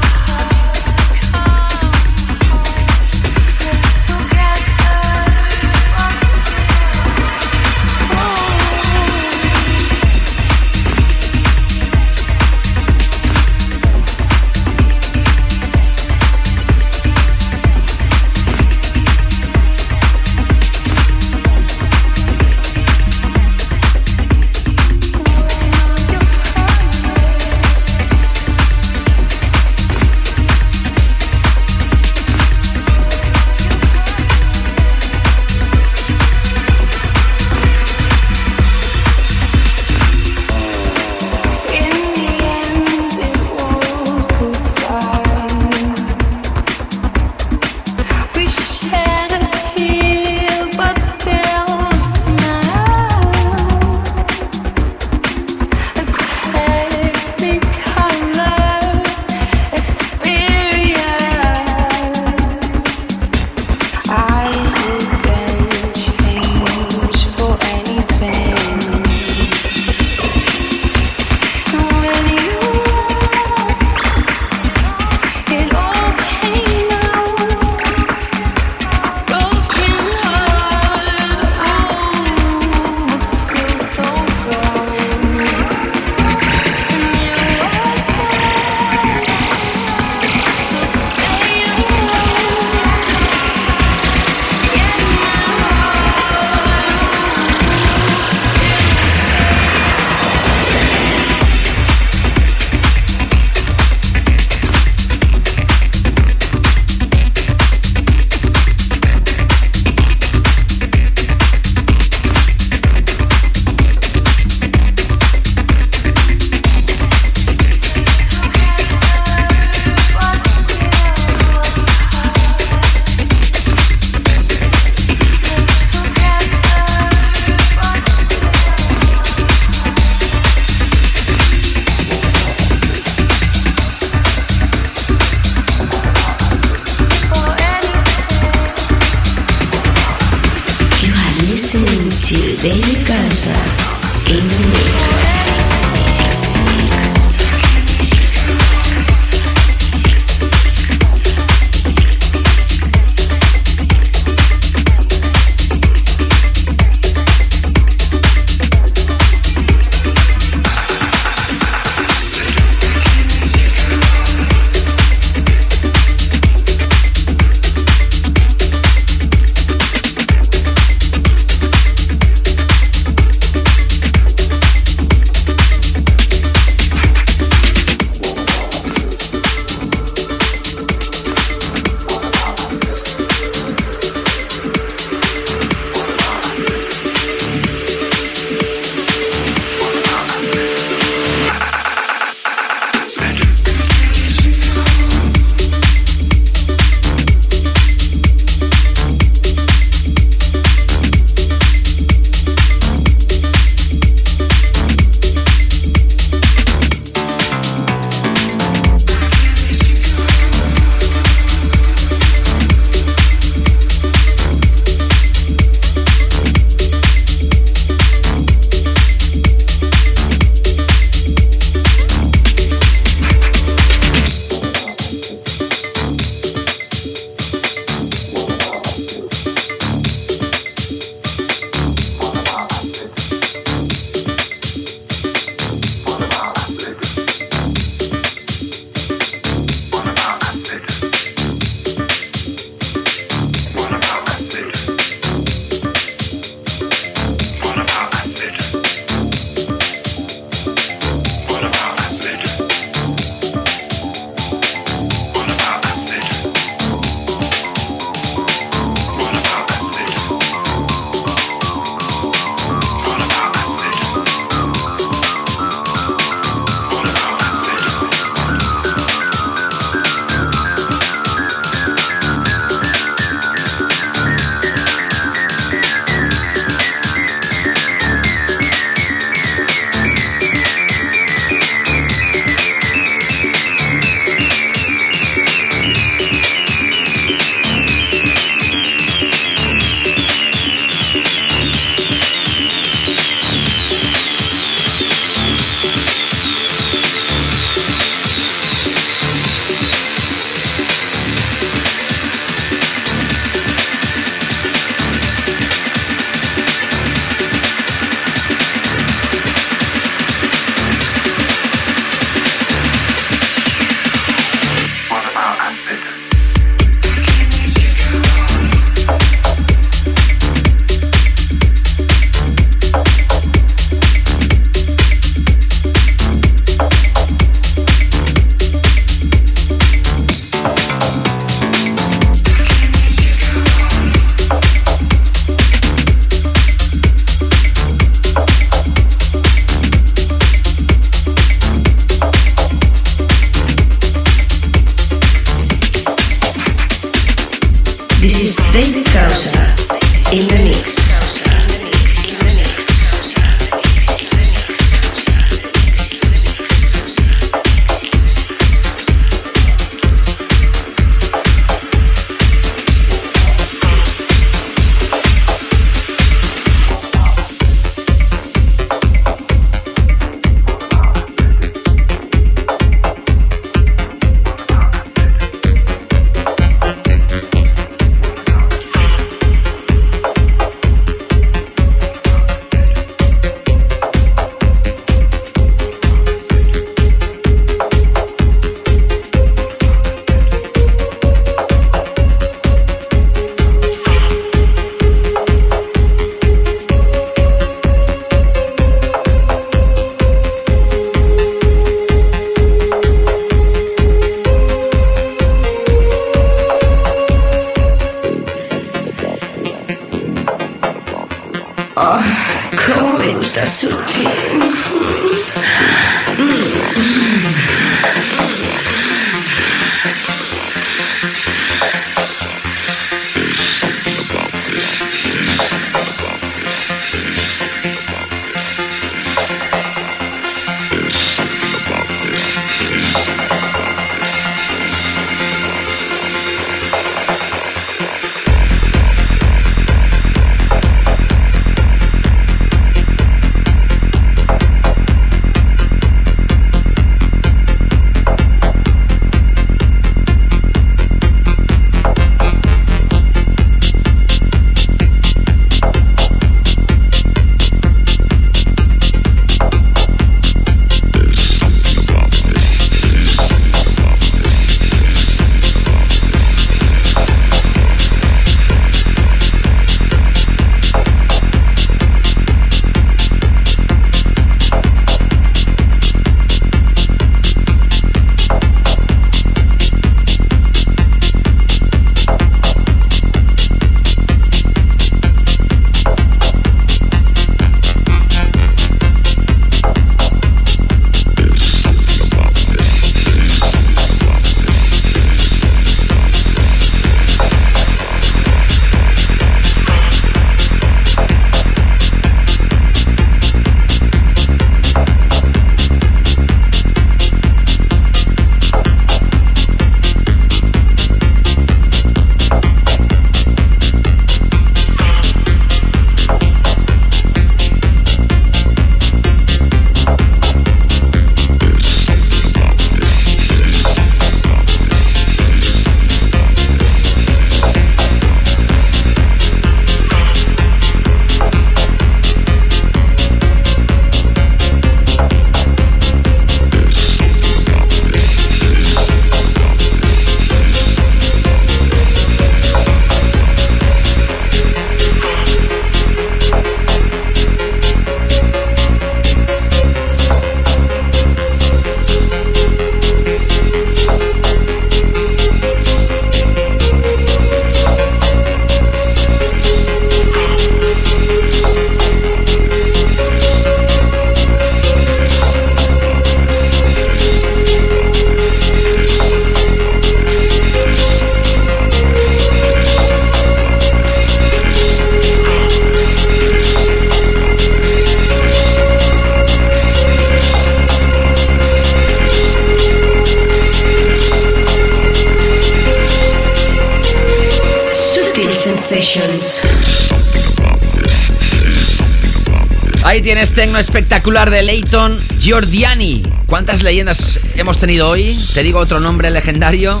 De Leighton Giordiani. ¿Cuántas leyendas hemos tenido hoy? Te digo otro nombre legendario.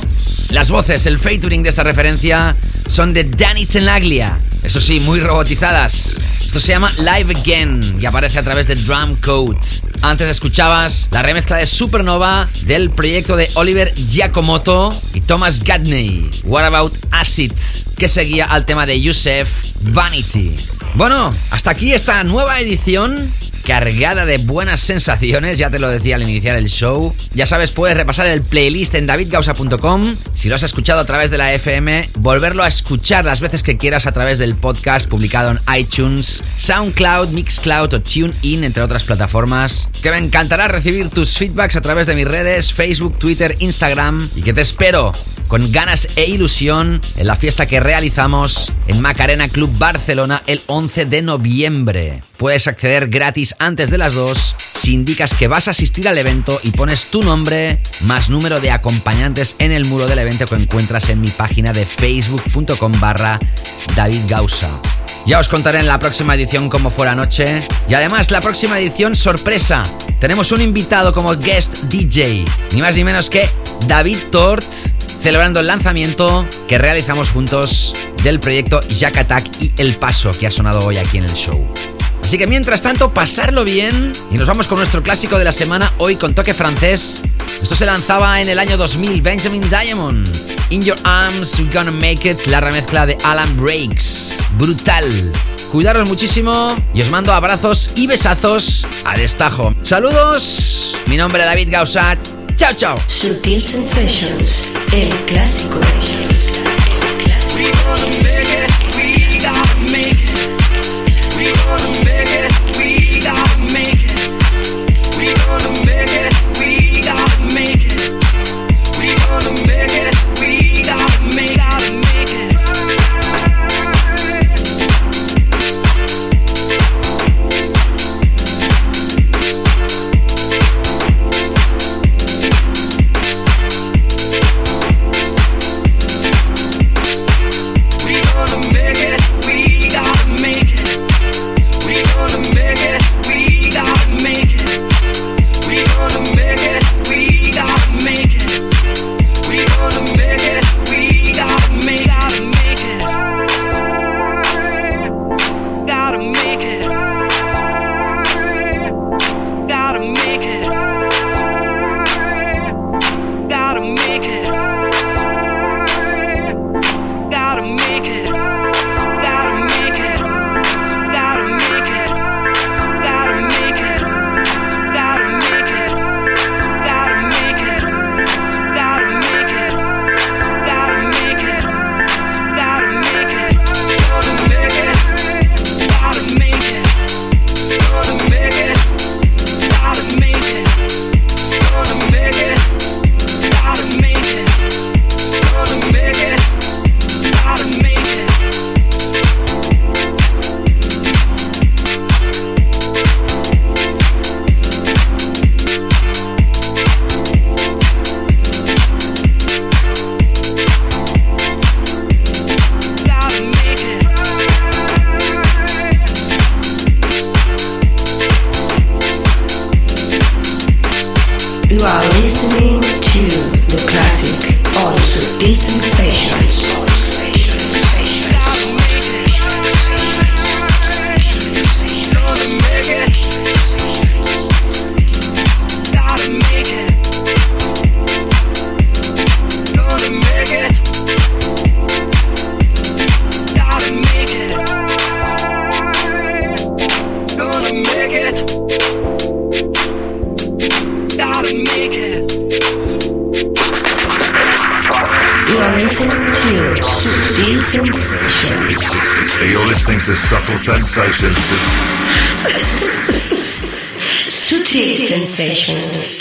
Las voces, el featuring de esta referencia son de Danny Tenaglia. Eso sí, muy robotizadas. Esto se llama Live Again y aparece a través de Drum Code. Antes escuchabas la remezcla de Supernova del proyecto de Oliver Giacomoto y Thomas Gadney. What About Acid? Que seguía al tema de Yusef Vanity. Bueno, hasta aquí esta nueva edición cargada de buenas sensaciones, ya te lo decía al iniciar el show. Ya sabes, puedes repasar el playlist en davidgausa.com. Si lo has escuchado a través de la FM, volverlo a escuchar las veces que quieras a través del podcast publicado en iTunes, SoundCloud, Mixcloud o TuneIn, entre otras plataformas. Que me encantará recibir tus feedbacks a través de mis redes, Facebook, Twitter, Instagram y que te espero con ganas e ilusión en la fiesta que realizamos en Macarena Club Barcelona el 11 de noviembre. Puedes acceder gratis antes de las 2 si indicas que vas a asistir al evento y pones tu nombre más número de acompañantes en el muro del evento que encuentras en mi página de facebook.com barra David Gausa. Ya os contaré en la próxima edición cómo fue la noche. Y además, la próxima edición, sorpresa. Tenemos un invitado como guest DJ. Ni más ni menos que David Tort, celebrando el lanzamiento que realizamos juntos del proyecto Jack Attack y El Paso, que ha sonado hoy aquí en el show. Así que mientras tanto, pasarlo bien y nos vamos con nuestro clásico de la semana, hoy con toque francés. Esto se lanzaba en el año 2000, Benjamin Diamond. In Your Arms, We're Gonna Make It, la remezcla de Alan Breaks. Brutal. Cuidaros muchísimo y os mando abrazos y besazos a destajo. Saludos, mi nombre es David Gausat. Chao, chao. Sutil Sensations, el clásico. You Sutil Sensations. Sutil Sensations.